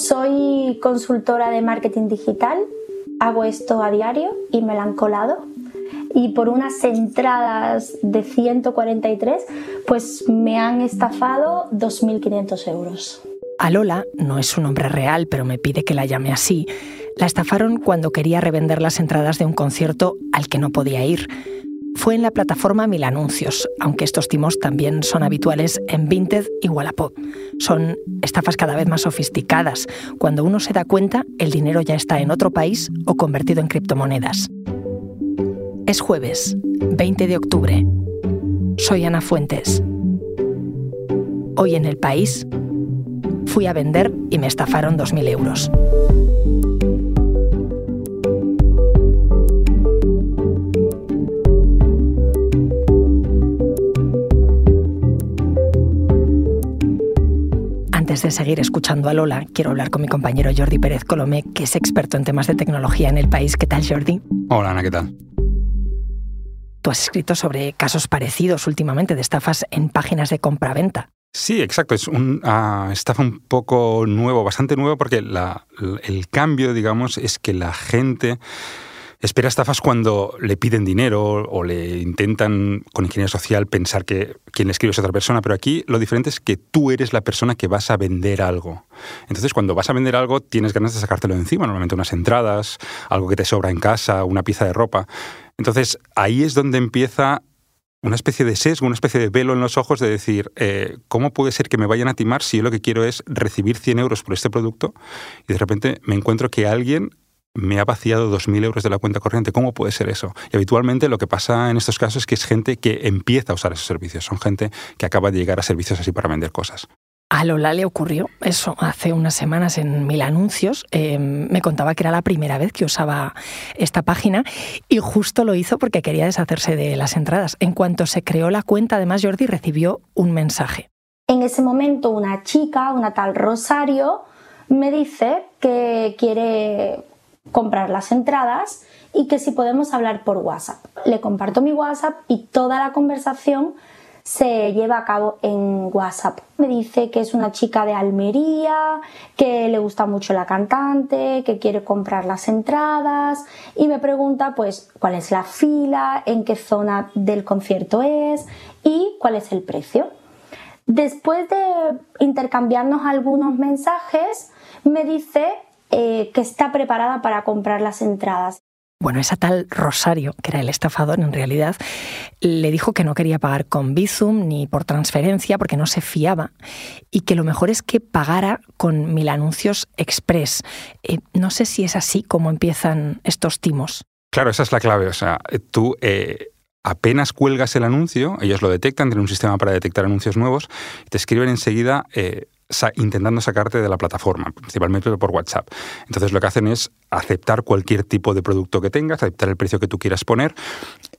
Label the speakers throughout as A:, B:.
A: Soy consultora de marketing digital, hago esto a diario y me la han colado. Y por unas entradas de 143, pues me han estafado 2.500 euros.
B: A Lola no es su nombre real, pero me pide que la llame así. La estafaron cuando quería revender las entradas de un concierto al que no podía ir. Fue en la plataforma Mil Anuncios, aunque estos timos también son habituales en Vinted y Wallapop. Son estafas cada vez más sofisticadas. Cuando uno se da cuenta, el dinero ya está en otro país o convertido en criptomonedas. Es jueves, 20 de octubre. Soy Ana Fuentes. Hoy en el país fui a vender y me estafaron 2.000 euros. Antes de seguir escuchando a Lola, quiero hablar con mi compañero Jordi Pérez Colomé, que es experto en temas de tecnología en el país. ¿Qué tal, Jordi?
C: Hola, Ana, ¿qué tal?
B: Tú has escrito sobre casos parecidos últimamente de estafas en páginas de compraventa.
C: Sí, exacto. Es un uh, estafa un poco nuevo, bastante nuevo, porque la, el cambio, digamos, es que la gente espera estafas cuando le piden dinero o le intentan con ingeniería social pensar que quien le escribe es otra persona, pero aquí lo diferente es que tú eres la persona que vas a vender algo. Entonces, cuando vas a vender algo, tienes ganas de sacártelo de encima, normalmente unas entradas, algo que te sobra en casa, una pieza de ropa. Entonces, ahí es donde empieza una especie de sesgo, una especie de velo en los ojos de decir, eh, ¿cómo puede ser que me vayan a timar si yo lo que quiero es recibir 100 euros por este producto y de repente me encuentro que alguien me ha vaciado 2.000 euros de la cuenta corriente. ¿Cómo puede ser eso? Y habitualmente lo que pasa en estos casos es que es gente que empieza a usar esos servicios. Son gente que acaba de llegar a servicios así para vender cosas.
B: A Lola le ocurrió eso hace unas semanas en Mil Anuncios. Eh, me contaba que era la primera vez que usaba esta página y justo lo hizo porque quería deshacerse de las entradas. En cuanto se creó la cuenta, además Jordi recibió un mensaje.
A: En ese momento una chica, una tal Rosario, me dice que quiere comprar las entradas y que si podemos hablar por WhatsApp. Le comparto mi WhatsApp y toda la conversación se lleva a cabo en WhatsApp. Me dice que es una chica de Almería, que le gusta mucho la cantante, que quiere comprar las entradas y me pregunta pues cuál es la fila, en qué zona del concierto es y cuál es el precio. Después de intercambiarnos algunos mensajes, me dice eh, que está preparada para comprar las entradas.
B: Bueno, esa tal Rosario, que era el estafador en realidad, le dijo que no quería pagar con Bizum ni por transferencia porque no se fiaba y que lo mejor es que pagara con Mil Anuncios Express. Eh, no sé si es así como empiezan estos timos.
C: Claro, esa es la clave. O sea, tú eh, apenas cuelgas el anuncio, ellos lo detectan, tienen un sistema para detectar anuncios nuevos, te escriben enseguida intentando sacarte de la plataforma, principalmente por WhatsApp. Entonces lo que hacen es aceptar cualquier tipo de producto que tengas, aceptar el precio que tú quieras poner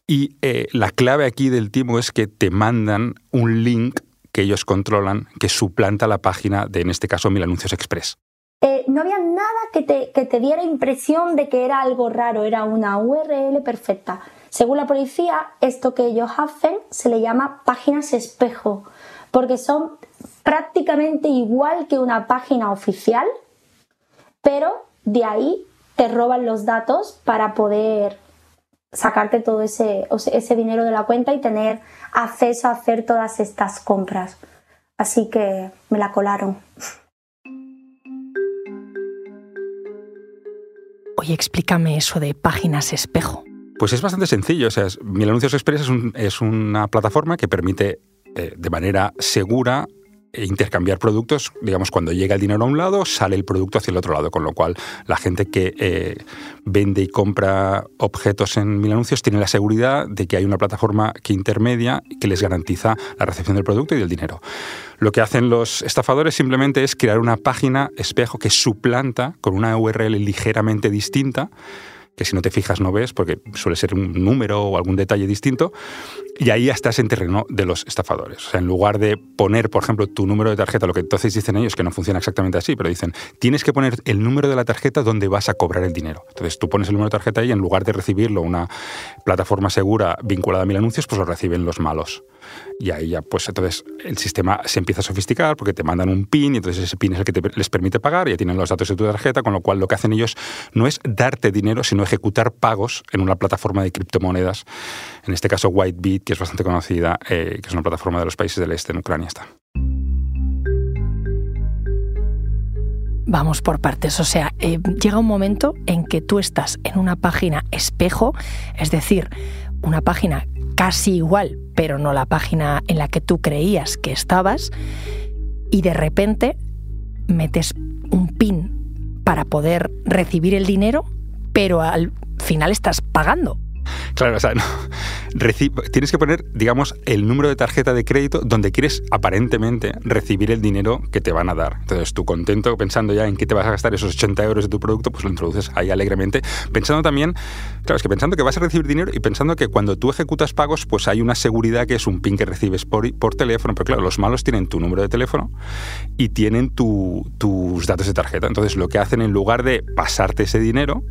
C: y eh, la clave aquí del timo es que te mandan un link que ellos controlan que suplanta la página de, en este caso, Mil Anuncios Express.
A: Eh, no había nada que te, que te diera impresión de que era algo raro, era una URL perfecta. Según la policía, esto que ellos hacen se le llama páginas espejo, porque son prácticamente igual que una página oficial, pero de ahí te roban los datos para poder sacarte todo ese, ese dinero de la cuenta y tener acceso a hacer todas estas compras. Así que me la colaron.
B: Oye, explícame eso de páginas espejo.
C: Pues es bastante sencillo. O sea, Mil Anuncios Express es, una plataforma que permite eh, de manera segura e intercambiar productos, digamos, cuando llega el dinero a un lado, sale el producto hacia el otro lado, con lo cual la gente que eh, vende y compra objetos en mil anuncios tiene la seguridad de que hay una plataforma que intermedia que les garantiza la recepción del producto y del dinero. Lo que hacen los estafadores simplemente es crear una página espejo que suplanta con una URL ligeramente distinta que si no te fijas no ves, porque suele ser un número o algún detalle distinto, y ahí ya estás en terreno de los estafadores. O sea, en lugar de poner, por ejemplo, tu número de tarjeta, lo que entonces dicen ellos, que no funciona exactamente así, pero dicen, tienes que poner el número de la tarjeta donde vas a cobrar el dinero. Entonces tú pones el número de tarjeta ahí y en lugar de recibirlo una plataforma segura vinculada a mil anuncios, pues lo reciben los malos. Y ahí ya, pues entonces el sistema se empieza a sofisticar porque te mandan un PIN y entonces ese PIN es el que les permite pagar, ya tienen los datos de tu tarjeta, con lo cual lo que hacen ellos no es darte dinero, sino ejecutar pagos en una plataforma de criptomonedas, en este caso Whitebit, que es bastante conocida, eh, que es una plataforma de los países del este, en Ucrania está.
B: Vamos por partes, o sea, eh, llega un momento en que tú estás en una página espejo, es decir, una página casi igual, pero no la página en la que tú creías que estabas, y de repente metes un pin para poder recibir el dinero, pero al final estás pagando.
C: Claro, o sea, tienes que poner, digamos, el número de tarjeta de crédito donde quieres aparentemente recibir el dinero que te van a dar. Entonces, tú contento pensando ya en qué te vas a gastar esos 80 euros de tu producto, pues lo introduces ahí alegremente, pensando también, claro, es que pensando que vas a recibir dinero y pensando que cuando tú ejecutas pagos, pues hay una seguridad que es un PIN que recibes por, por teléfono, pero claro, los malos tienen tu número de teléfono y tienen tus datos de tarjeta. Entonces, lo que hacen en lugar de pasarte ese dinero,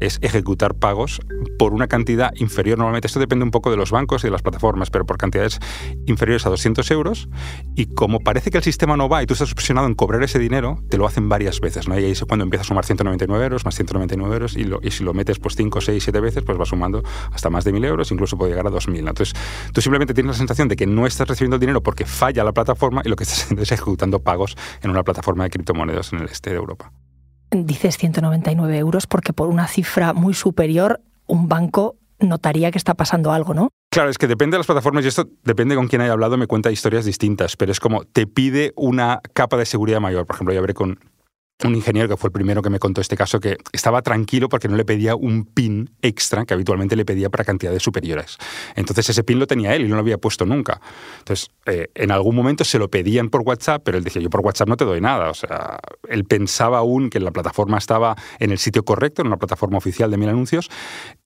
C: es ejecutar pagos por una cantidad inferior. Normalmente esto depende un poco de los bancos y de las plataformas, pero por cantidades inferiores a 200 euros. Y como parece que el sistema no va y tú estás obsesionado en cobrar ese dinero, te lo hacen varias veces. ¿no? Y ahí es cuando empieza a sumar 199 euros, más 199 euros, y, y si lo metes pues 5, 6, 7 veces, pues va sumando hasta más de 1.000 euros, incluso puede llegar a 2.000. Entonces, tú simplemente tienes la sensación de que no estás recibiendo el dinero porque falla la plataforma y lo que estás haciendo es ejecutando pagos en una plataforma de criptomonedas en el este de Europa
B: dices 199 euros porque por una cifra muy superior un banco notaría que está pasando algo, ¿no?
C: Claro, es que depende de las plataformas y esto depende con quién haya hablado, me cuenta historias distintas, pero es como te pide una capa de seguridad mayor. Por ejemplo, yo hablé con un ingeniero que fue el primero que me contó este caso que estaba tranquilo porque no le pedía un pin extra que habitualmente le pedía para cantidades superiores. Entonces ese pin lo tenía él y no lo había puesto nunca. Entonces eh, en algún momento se lo pedían por WhatsApp, pero él decía yo por WhatsApp no te doy nada. O sea, él pensaba aún que la plataforma estaba en el sitio correcto, en una plataforma oficial de mil anuncios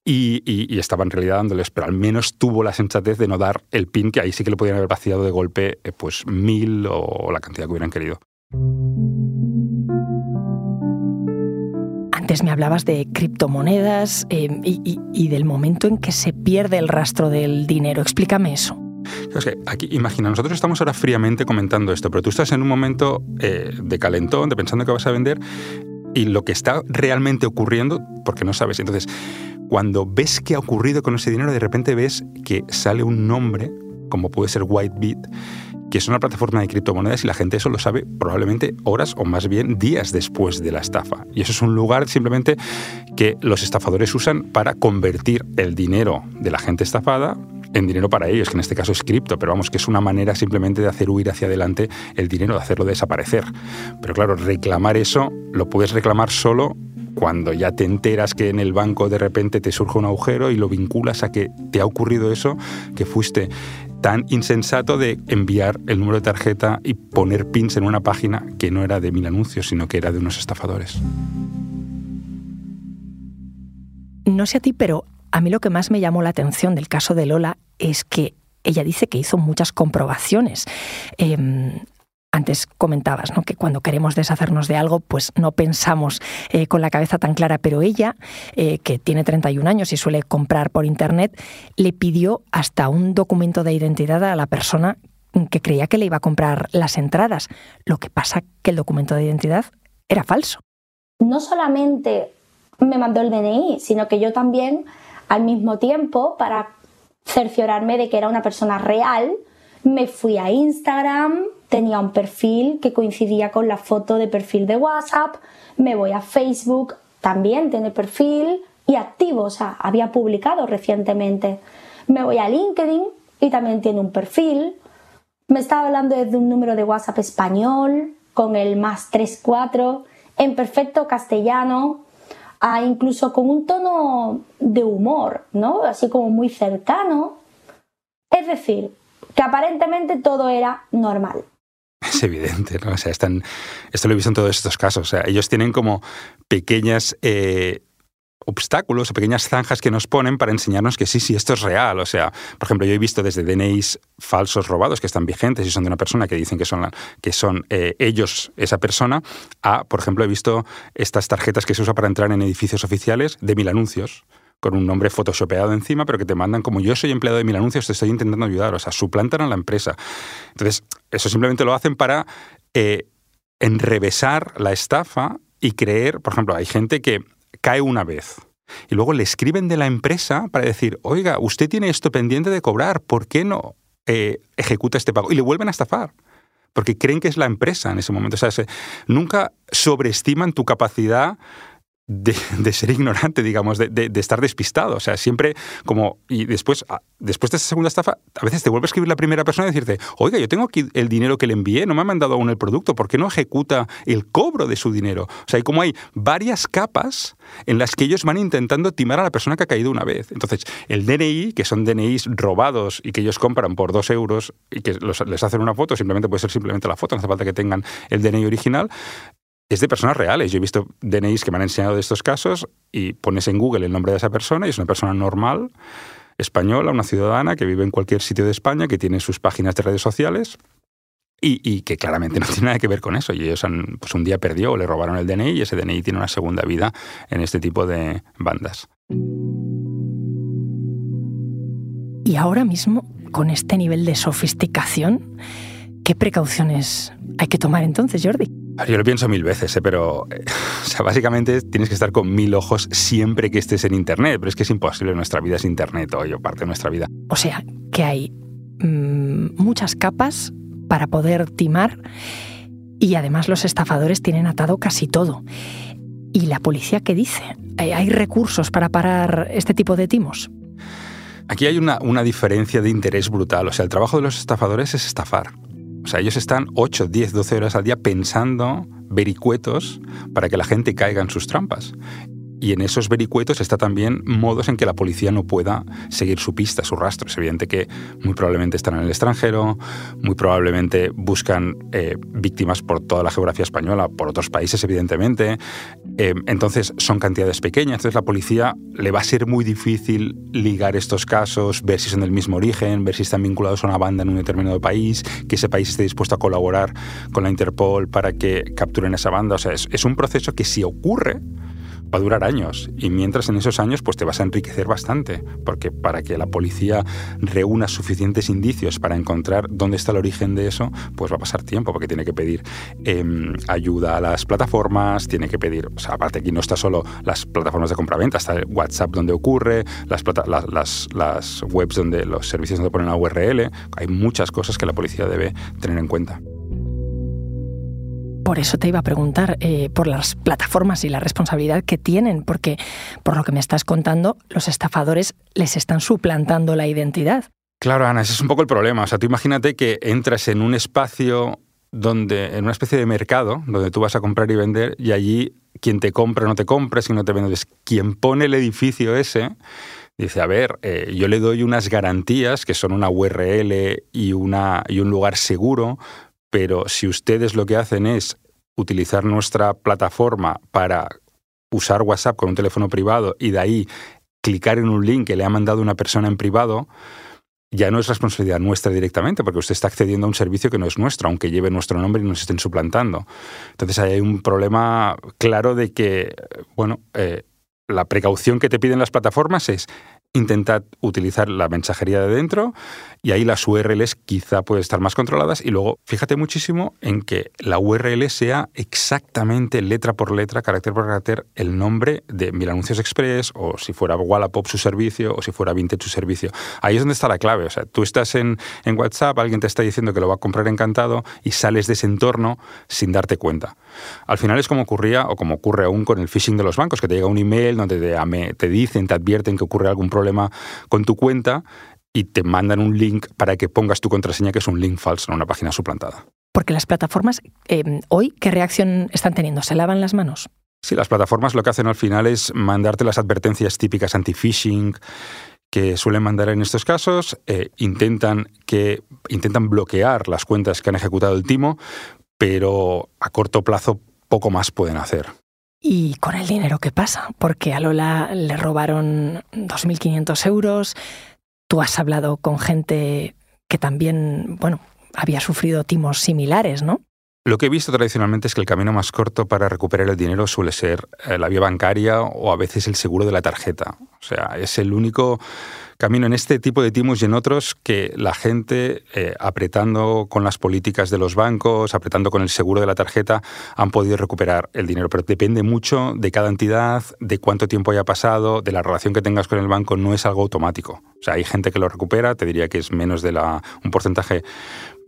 C: y, estaba en realidad dándoles, pero al menos tuvo la sensatez de no dar el pin que ahí sí que le podían haber vaciado de golpe eh, pues mil o la cantidad que hubieran querido.
B: Antes me hablabas de criptomonedas eh, y, del momento en que se pierde el rastro del dinero. Explícame eso.
C: Es que aquí, imagina, nosotros estamos ahora fríamente comentando esto, pero tú estás en un momento eh, de calentón, de pensando que vas a vender, y lo que está realmente ocurriendo, porque no sabes. Entonces, cuando ves qué ha ocurrido con ese dinero, de repente ves que sale un nombre, como puede ser Whitebit, que es una plataforma de criptomonedas y la gente eso lo sabe probablemente horas o más bien días después de la estafa. Y eso es un lugar simplemente que los estafadores usan para convertir el dinero de la gente estafada en dinero para ellos, que en este caso es cripto, pero vamos, que es una manera simplemente de hacer huir hacia adelante el dinero, de hacerlo desaparecer. Pero claro, reclamar eso lo puedes reclamar solo cuando ya te enteras que en el banco de repente te surge un agujero y lo vinculas a que te ha ocurrido eso, que fuiste tan insensato de enviar el número de tarjeta y poner pins en una página que no era de mil anuncios, sino que era de unos estafadores.
B: No sé a ti, pero a mí lo que más me llamó la atención del caso de Lola es que ella dice que hizo muchas comprobaciones. Em, antes comentabas ¿no? que cuando queremos deshacernos de algo, pues no pensamos eh, con la cabeza tan clara, pero ella, eh, que tiene 31 años y suele comprar por Internet, le pidió hasta un documento de identidad a la persona que creía que le iba a comprar las entradas. Lo que pasa que el documento de identidad era falso.
A: No solamente me mandó el DNI, sino que yo también, al mismo tiempo, para cerciorarme de que era una persona real, me fui a Instagram, tenía un perfil que coincidía con la foto de perfil de WhatsApp, me voy a Facebook, también tiene perfil y activo, o sea, había publicado recientemente. Me voy a LinkedIn y también tiene un perfil. Me estaba hablando desde un número de WhatsApp español con el más 34 en perfecto castellano, incluso con un tono de humor, ¿no? Así como muy cercano. Es decir, que aparentemente todo era normal.
C: Es evidente, ¿no? O sea, están, esto lo he visto en todos estos casos. O sea, ellos tienen como pequeñas eh, obstáculos o pequeñas zanjas que nos ponen para enseñarnos que sí, sí, esto es real. O sea, por ejemplo, yo he visto desde DNIs falsos robados que están vigentes y son de una persona que dicen que son, que son eh, ellos esa persona, a, por ejemplo, he visto estas tarjetas que se usan para entrar en edificios oficiales de mil anuncios con un nombre photoshopeado encima, pero que te mandan como yo soy empleado de mil anuncios, te estoy intentando ayudar. O sea, suplantan a la empresa. Entonces, eso simplemente lo hacen para eh, enrevesar la estafa y creer, por ejemplo, hay gente que cae una vez. Y luego le escriben de la empresa para decir, oiga, usted tiene esto pendiente de cobrar, ¿por qué no eh, ejecuta este pago? Y le vuelven a estafar, porque creen que es la empresa en ese momento. O sea, nunca sobreestiman tu capacidad de, ser ignorante, digamos, de, estar despistado. O sea, siempre como... Y después, después de esa segunda estafa, a veces te vuelve a escribir la primera persona y decirte, oiga, yo tengo aquí el dinero que le envié, no me ha mandado aún el producto, ¿por qué no ejecuta el cobro de su dinero? O sea, hay como hay varias capas en las que ellos van intentando timar a la persona que ha caído una vez. Entonces, el DNI, que son DNIs robados y que ellos compran por dos euros y que les hacen una foto, simplemente puede ser simplemente la foto, no hace falta que tengan el DNI original, es de personas reales. Yo he visto DNIs que me han enseñado de estos casos y pones en Google el nombre de esa persona y es una persona normal, española, una ciudadana que vive en cualquier sitio de España, que tiene sus páginas de redes sociales y, que claramente no tiene nada que ver con eso. Y ellos pues un día perdió o le robaron el DNI y ese DNI tiene una segunda vida en este tipo de bandas.
B: Y ahora mismo, con este nivel de sofisticación, ¿qué precauciones hay que tomar entonces, Jordi?
C: Yo lo pienso mil veces, ¿eh? pero eh, básicamente tienes que estar con mil ojos siempre que estés en Internet, pero es que es imposible, nuestra vida es Internet hoy o parte de nuestra vida.
B: O sea, que hay mm, muchas capas para poder timar y además los estafadores tienen atado casi todo. ¿Y la policía qué dice? ¿Hay recursos para parar este tipo de timos?
C: Aquí hay una, una diferencia de interés brutal. O sea, el trabajo de los estafadores es estafar. O sea, ellos están 8, 10, 12 horas al día pensando vericuetos para que la gente caiga en sus trampas. Y en esos vericuetos está también modos en que la policía no pueda seguir su pista, su rastro. Es evidente que muy probablemente están en el extranjero, muy probablemente buscan eh, víctimas por toda la geografía española, por otros países, evidentemente. Eh, entonces son cantidades pequeñas. Entonces la policía le va a ser muy difícil ligar estos casos, ver si son del mismo origen, ver si están vinculados a una banda en un determinado país, que ese país esté dispuesto a colaborar con la Interpol para que capturen esa banda. O sea, es, es un proceso que si ocurre, va a durar años. Y mientras en esos años pues te vas a enriquecer bastante. Porque para que la policía reúna suficientes indicios para encontrar dónde está el origen de eso pues va a pasar tiempo porque tiene que pedir em, ayuda a las plataformas tiene que pedir o sea aparte aquí no está solo las plataformas de compraventa está el WhatsApp donde ocurre las, las, las webs donde los servicios donde ponen la URL hay muchas cosas que la policía debe tener en cuenta
B: por eso te iba a preguntar eh, por las plataformas y la responsabilidad que tienen, porque por lo que me estás contando, los estafadores les están suplantando la identidad.
C: Claro, Ana, ese es un poco el problema. O sea, tú imagínate que entras en un espacio donde, en una especie de mercado, donde tú vas a comprar y vender, y allí quien te compra no te compra, si no te vende. Quien pone el edificio ese dice, a ver, eh, yo le doy unas garantías que son una URL y, una, y un lugar seguro pero si ustedes lo que hacen es utilizar nuestra plataforma para usar WhatsApp con un teléfono privado y de ahí clicar en un link que le ha mandado una persona en privado, ya no es responsabilidad nuestra directamente, porque usted está accediendo a un servicio que no es nuestro, aunque lleve nuestro nombre y nos estén suplantando. Entonces hay un problema claro de que, bueno, eh, la precaución que te piden las plataformas es intentad utilizar la mensajería de dentro y ahí las URLs quizá pueden estar más controladas y luego fíjate muchísimo en que la URL sea exactamente letra por letra, carácter por carácter, el nombre de Mil Anuncios Express o si fuera Wallapop su servicio o si fuera Vinted su servicio. Ahí es donde está la clave. O sea, tú estás en, en WhatsApp, alguien te está diciendo que lo va a comprar encantado y sales de ese entorno sin darte cuenta. Al final es como ocurría o como ocurre aún con el phishing de los bancos, que te llega un email donde te, te dicen, te advierten que ocurre algún problema con tu cuenta y te mandan un link para que pongas tu contraseña, que es un link falso en una página suplantada.
B: Porque las plataformas em, hoy, ¿qué reacción están teniendo? ¿Se lavan las manos?
C: Sí, las plataformas lo que hacen al final es mandarte las advertencias típicas anti-phishing que suelen mandar en estos casos, eh, intentan, que, intentan bloquear las cuentas que han ejecutado el timo, pero a corto plazo poco más pueden hacer.
B: ¿Y con el dinero qué pasa? Porque a Lola le robaron 2.500 euros. Tú has hablado con gente que también, bueno, había sufrido timos similares, ¿no?
C: Lo que he visto tradicionalmente es que el camino más corto para recuperar el dinero suele ser eh, la vía bancaria o a veces el seguro de la tarjeta. O sea, es el único camino en este tipo de timos y en otros que la gente, eh, apretando con las políticas de los bancos, apretando con el seguro de la tarjeta, han podido recuperar el dinero. Pero depende mucho de cada entidad, de cuánto tiempo haya pasado, de la relación que tengas con el banco. No es algo automático. O sea, hay gente que lo recupera, te diría que es menos de la, un porcentaje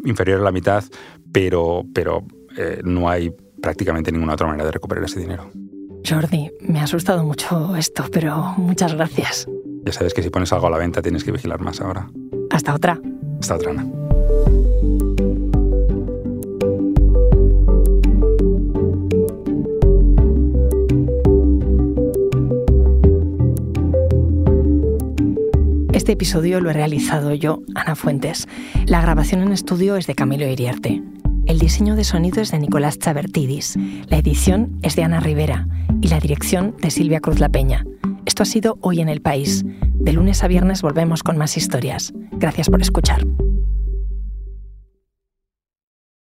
C: inferior a la mitad, pero, pero eh, no hay prácticamente ninguna otra manera de recuperar ese dinero.
B: Jordi, me ha asustado mucho esto, pero muchas gracias.
C: Ya sabes que si pones algo a la venta tienes que vigilar más ahora.
B: Hasta otra.
C: Hasta otra, Ana.
B: Este episodio lo he realizado yo, Ana Fuentes. La grabación en estudio es de Camilo Iriarte. El diseño de sonido es de Nicolás Chabertidis. La edición es de Ana Rivera y la dirección de Silvia Cruz La Peña. Esto ha sido Hoy en el País. De lunes a viernes volvemos con más historias. Gracias por escuchar.